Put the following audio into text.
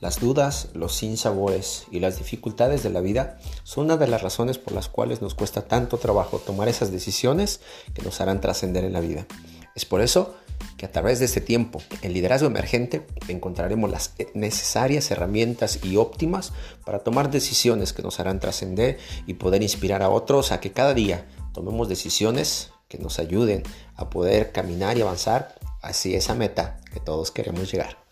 Las dudas, los sinsabores y las dificultades de la vida son una de las razones por las cuales nos cuesta tanto trabajo tomar esas decisiones que nos harán trascender en la vida. Es por eso que a través de este tiempo, en liderazgo emergente, encontraremos las necesarias herramientas y óptimas para tomar decisiones que nos harán trascender y poder inspirar a otros a que cada día tomemos decisiones que nos ayuden a poder caminar y avanzar hacia esa meta que todos queremos llegar.